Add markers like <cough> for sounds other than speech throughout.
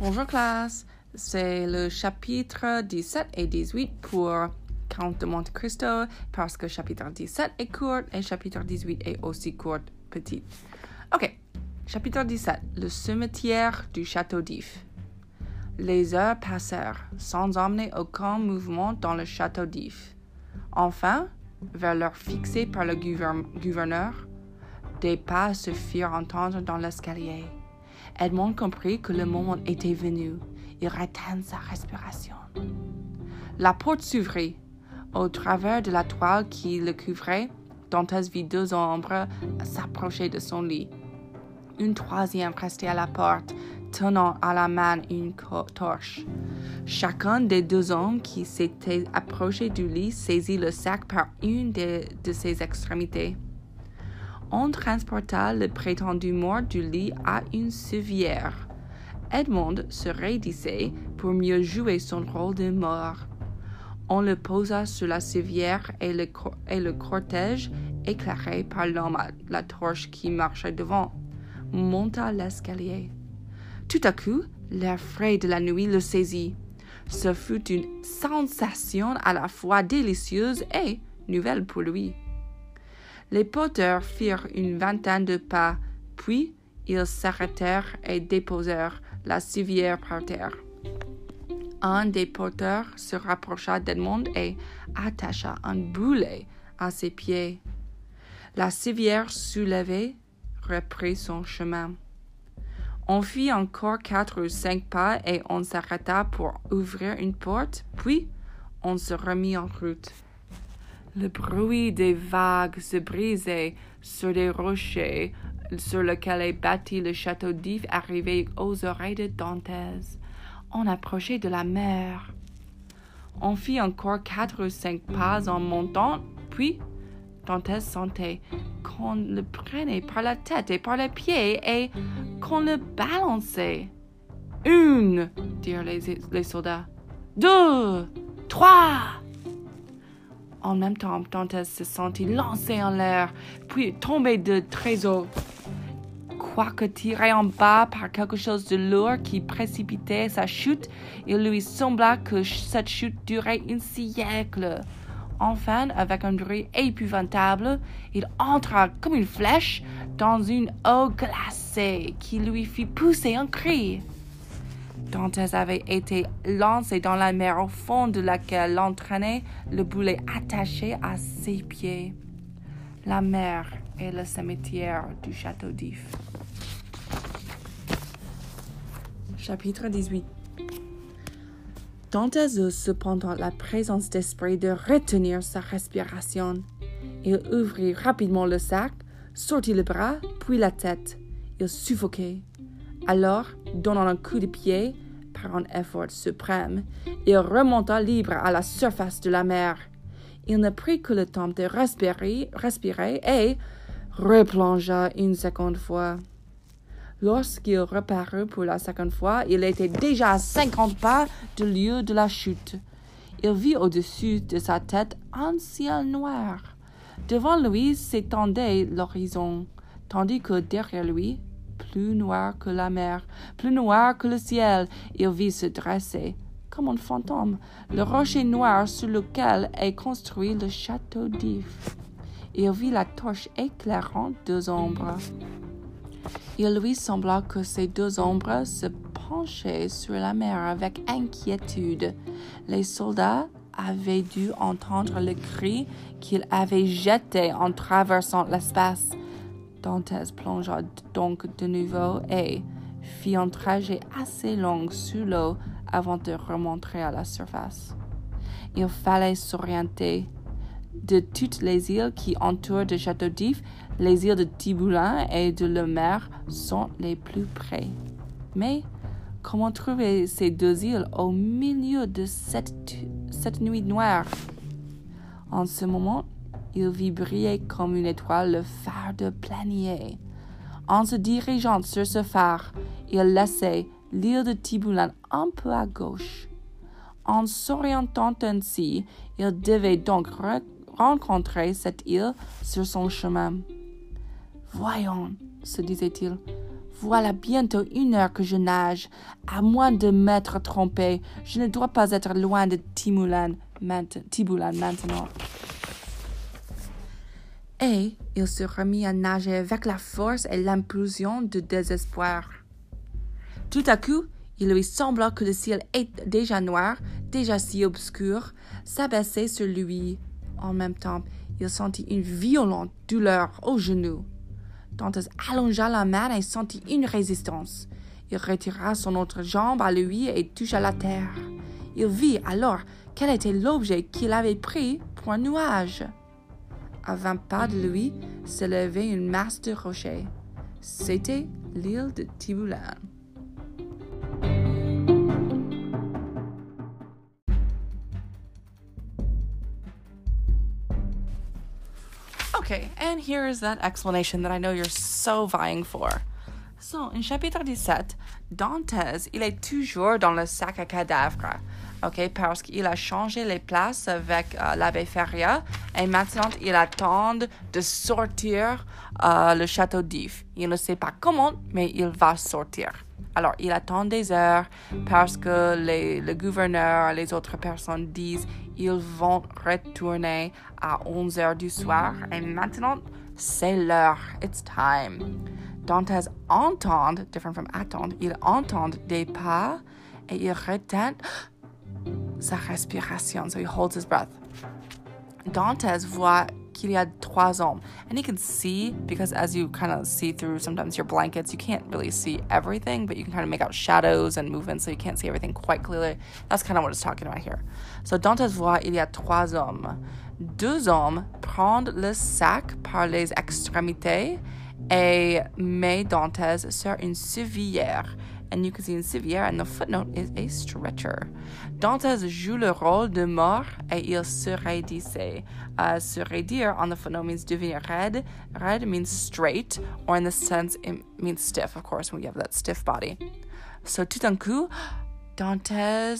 Bonjour classe, c'est le chapitre 17 et 18 pour Count de Monte Cristo parce que chapitre 17 est court et chapitre 18 est aussi court, petit. Ok, chapitre 17, le cimetière du château d'If. Les heures passèrent sans emmener aucun mouvement dans le château d'If. Enfin, vers l'heure fixée par le gouverneur, des pas se firent entendre dans l'escalier. Edmond comprit que le moment était venu. Il retint sa respiration. La porte s'ouvrit. Au travers de la toile qui le couvrait, Dantès vit deux ombres s'approcher de son lit. Une troisième restait à la porte, tenant à la main une torche. Chacun des deux hommes qui s'étaient approchés du lit saisit le sac par une de ses extrémités. On transporta le prétendu mort du lit à une civière. Edmond se raidissait pour mieux jouer son rôle de mort. On le posa sur la civière et le, et le cortège, éclairé par l'homme à la torche qui marchait devant, monta l'escalier. Tout à coup, l'air frais de la nuit le saisit. Ce fut une sensation à la fois délicieuse et nouvelle pour lui. Les porteurs firent une vingtaine de pas, puis ils s'arrêtèrent et déposèrent la civière par terre. Un des porteurs se rapprocha d'Edmond et attacha un boulet à ses pieds. La civière soulevée reprit son chemin. On fit encore quatre ou cinq pas et on s'arrêta pour ouvrir une porte, puis on se remit en route. Le bruit des vagues se brisait sur des rochers sur lesquels est bâti le château d'If arrivait aux oreilles de Dantès. On approchait de la mer. On fit encore quatre ou cinq pas en montant, puis Dantès sentait qu'on le prenait par la tête et par les pieds et qu'on le balançait. Une, dirent les, les soldats. Deux, trois. En même temps, Dantès se sentit lancé en l'air, puis tomber de très haut. Quoique tiré en bas par quelque chose de lourd qui précipitait sa chute, il lui sembla que cette chute durait un siècle. Enfin, avec un bruit épouvantable, il entra comme une flèche dans une eau glacée qui lui fit pousser un cri. Dantès avait été lancé dans la mer au fond de laquelle l'entraînait le boulet attaché à ses pieds. La mer et le cimetière du château d'If. Chapitre 18 Dantès eut cependant la présence d'esprit de retenir sa respiration. Il ouvrit rapidement le sac, sortit le bras, puis la tête. Il suffoquait. Alors, donnant un coup de pied, par un effort suprême, il remonta libre à la surface de la mer. Il ne prit que le temps de respirer, respirer et replongea une seconde fois. Lorsqu'il reparut pour la seconde fois, il était déjà à cinquante pas du lieu de la chute. Il vit au-dessus de sa tête un ciel noir. Devant lui s'étendait l'horizon, tandis que derrière lui, plus noir que la mer, plus noir que le ciel, il vit se dresser, comme un fantôme, le rocher noir sur lequel est construit le château d'If. Il vit la torche éclairant deux ombres. Il lui sembla que ces deux ombres se penchaient sur la mer avec inquiétude. Les soldats avaient dû entendre le cri qu'ils avaient jeté en traversant l'espace. Dantès plongea donc de nouveau et fit un trajet assez long sous l'eau avant de remonter à la surface. Il fallait s'orienter. De toutes les îles qui entourent le château d'If, les îles de Tiboulin et de la mer sont les plus près. Mais comment trouver ces deux îles au milieu de cette nuit noire? En ce moment, il vit briller comme une étoile le phare de Planier. En se dirigeant sur ce phare, il laissait l'île de Tiboulin un peu à gauche. En s'orientant ainsi, il devait donc rencontrer cette île sur son chemin. Voyons, se disait-il, Voilà bientôt une heure que je nage. À moins de m'être trompé, je ne dois pas être loin de Timoulan maintenant. Et il se remit à nager avec la force et l'impulsion du désespoir. Tout à coup, il lui sembla que le ciel est déjà noir, déjà si obscur, s'abaissait sur lui. En même temps, il sentit une violente douleur au genou. Dantes allongea la main et sentit une résistance. Il retira son autre jambe à lui et toucha la terre. Il vit alors quel était l'objet qu'il avait pris pour un nuage. À vingt pas de lui s'élevait une masse de rochers. C'était l'île de Tiboulan. Okay, and here is that explanation that I know you're so vying for. So, in chapitre 17, Dantes, il est toujours dans le sac à cadavres. OK, parce qu'il a changé les places avec euh, l'abbé Feria et maintenant il attend de sortir euh, le château d'If. Il ne sait pas comment, mais il va sortir. Alors, il attend des heures parce que le gouverneur et les autres personnes disent ils vont retourner à 11 heures du soir et maintenant c'est l'heure. It's time. Dantes entend, different from attend, il entend des pas et il retient <gasps> sa respiration. So he holds his breath. Dantes voit qu'il y a trois hommes. And you can see, because as you kind of see through sometimes your blankets, you can't really see everything, but you can kind of make out shadows and movements, so you can't see everything quite clearly. That's kind of what it's talking about here. So Dantes voit, il y a trois hommes. Deux hommes prennent le sac par les extrémités et met Dantes sur une civière and you can see in civière, and the footnote is a stretcher. Dantes joue le rôle de mort et il se raidissait. Uh, se raidir on the footnote means devenir raide. Raide means straight, or in the sense it means stiff, of course, when you have that stiff body. So tout d'un coup, Dantes,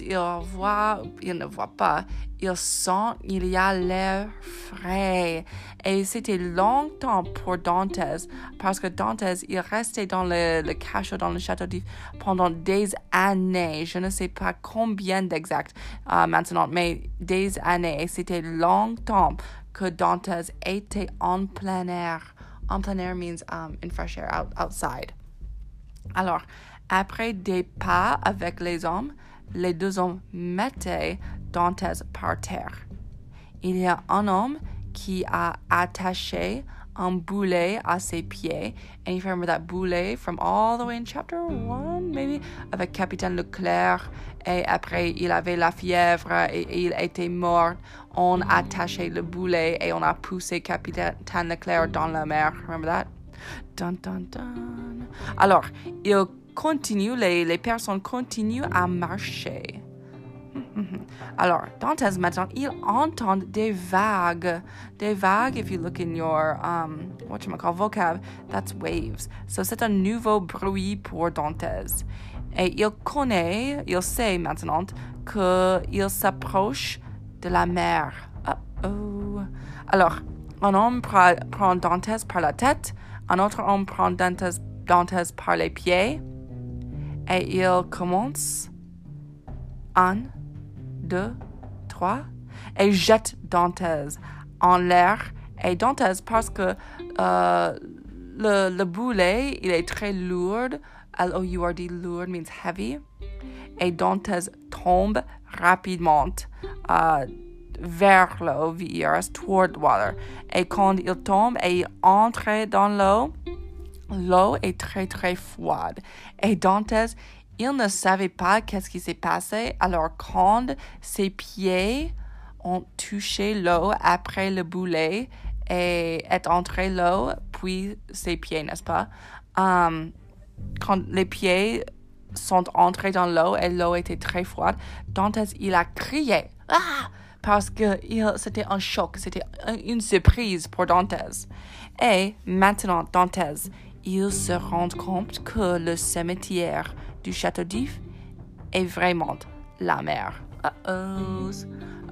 il voit, il ne voit pas, il sent, il y a l'air frais. Et c'était longtemps pour Dantes, parce que Dantes, il restait dans le, cachot, dans le château d'If pendant des années. Je ne sais pas combien d'exact uh, maintenant, mais des années. Et c'était longtemps que Dantes était en plein air. En plein air means um, in fresh air, out, outside. Alors, après des pas avec les hommes, les deux hommes mettaient Dantes par terre. Il y a un homme qui a attaché un boulet à ses pieds. And if you remember that boulet from all the way in chapter 1, maybe, avec Capitaine Leclerc. Et après, il avait la fièvre et, il était mort. On a attaché le boulet et on a poussé Capitaine Leclerc dans la mer. Remember that? Dun, dun, dun. Alors, il continue, les, les personnes continuent à marcher. <laughs> Alors, Dantes maintenant, il entend des vagues. Des vagues, if you look in your, um, what you call vocab, that's waves. So, c'est un nouveau bruit pour Dantes. Et il connaît, il sait maintenant qu'il s'approche de la mer. Oh. Alors, un homme prend Dantes par la tête, un autre homme prend Dantes par les pieds, et il commence. Un, deux, trois, et jette Dantes en l'air. Et Dantes, parce que euh, le, le boulet, il est très lourd. L-O-U-R-D, lourd means heavy. Et Dantes tombe rapidement euh, vers l'eau, V-E-R-S, toward water. Et quand il tombe et il entre dans l'eau, L'eau est très très froide et Dantes, il ne savait pas qu'est-ce qui s'est passé. Alors quand ses pieds ont touché l'eau après le boulet et est entré l'eau, puis ses pieds, n'est-ce pas? Um, quand les pieds sont entrés dans l'eau et l'eau était très froide, Dantes, il a crié. Ah! Parce que c'était un choc, c'était une surprise pour Dantes. Et maintenant, Dantes, ils se rendent compte que le cimetière du château d'If est vraiment la mer. Uh-oh.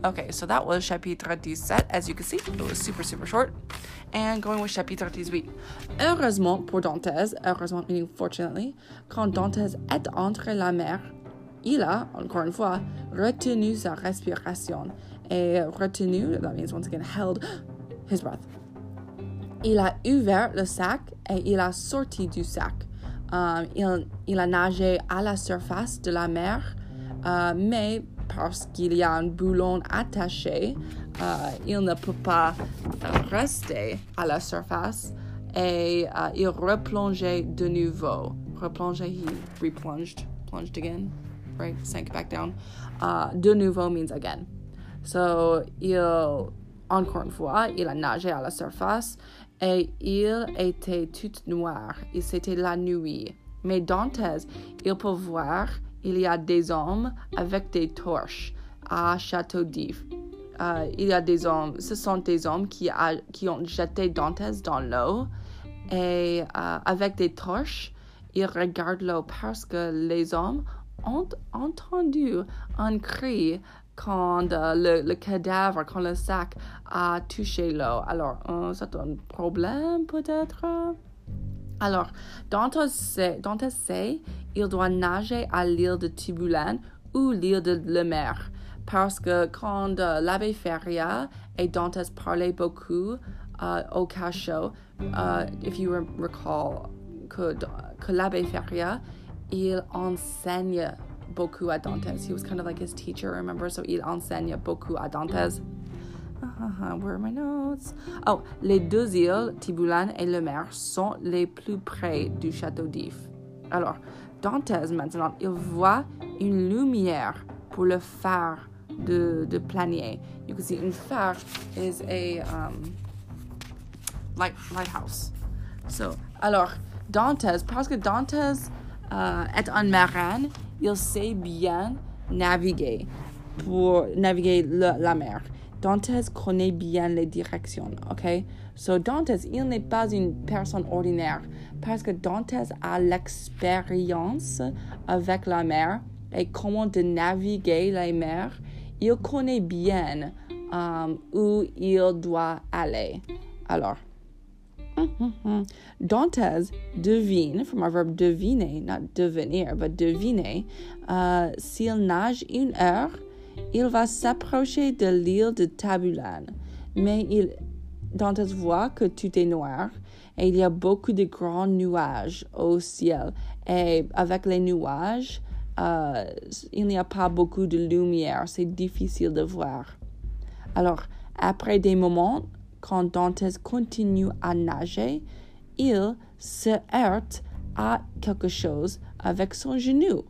Okay, so that was chapitre 17. As you can see, it was super, super short. And going with chapitre 18. Heureusement pour Dantes, heureusement meaning fortunately, quand Dantes est entre la mer, il a, encore une fois, retenu sa respiration. Et retenu, that means once again held his breath. Il a ouvert le sac et il a sorti du sac. Um, il, a nagé à la surface de la mer, uh, mais parce qu'il y a un boulon attaché, uh, il ne peut pas rester à la surface et il replongeait de nouveau. Replongeait, he replunged, plunged again, right? Sank back down. de nouveau means again. So, il, encore une fois, il a nagé à la surface et il était tout noir et c'était la nuit. Mais Dantes, il peut voir, il y a des hommes avec des torches à Château d'If. Euh, il y a des hommes, ce sont des hommes qui, ont jeté Dantes dans l'eau et euh, avec des torches, ils regardent l'eau parce que les hommes ont entendu un cri quand euh, le, le, cadavre, quand le sac a touché l'eau. Alors, euh, c'est un problème peut-être? Alors, Dante sait, Dante sait, il doit nager à l'île de Tibulan ou l'île de mer. Parce que quand euh, l'abbé Feria et Dante parlaient beaucoup uh, au cachot, if you recall, que, que l'abbé Feria, il enseigne beaucoup à Dantes. He was kind of like his teacher, remember? So il enseigne beaucoup à Dantes. Uh, where are my notes? Oh, les deux îles, Tibulan et le Mer, sont les plus près du château d'If. Alors, Dantes, maintenant, il voit une lumière pour le phare de, de Planier. You can see, une phare is a um, light, lighthouse. So, alors, Dantes, parce que Dantes uh, est un marin, il sait bien naviguer pour naviguer la mer. Dantes connaît bien les directions, ok? So Dantes, il n'est pas une personne ordinaire parce que Dantes a l'expérience avec la mer et comment de naviguer la mer. Il connaît bien um, où il doit aller. Alors, Mm-hmm. Dantes devine, from our verb deviner, not devenir, but deviner, uh, s'il nage une heure, il va s'approcher de l'île de Tabulan. Mais il, voit que tout est noir et il y a beaucoup de grands nuages au ciel. Et avec les nuages, uh, il n'y a pas beaucoup de lumière, c'est difficile de voir. Alors, après des moments, quand Dantes continue à nager, il se heurte à quelque chose avec son genou.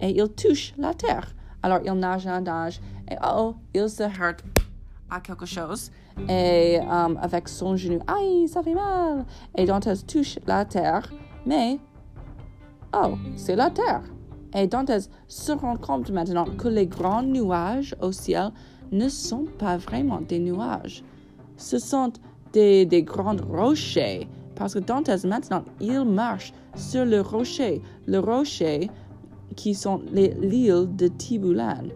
Et il touche la terre. Alors il nage, nage, et oh, il se heurte à quelque chose. Et um, avec son genou, aïe, ça fait mal. Et Dantes touche la terre, mais oh, c'est la terre. Et Dantes se rend compte maintenant que les grands nuages au ciel ne sont pas vraiment des nuages. Ce sont des, grands rochers. Parce que Dantes, maintenant, il marche sur le rocher. Le rocher qui sont l'île de Tibulan.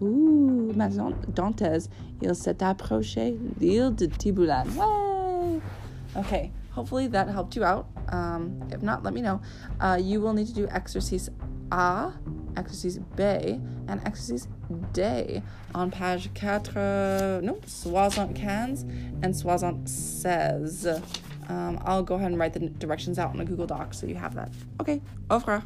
Ouh, maintenant, Dantes, il s'est approché l'île de Tibulan. Ouais! Okay, hopefully that helped you out. Um, if not, let me know. Uh, you will need to do exercise A, exercice B, and exercice D on page 4, no, 75 and 76. Um, I'll go ahead and write the directions out on a Google Doc so you have that. Okay, au revoir.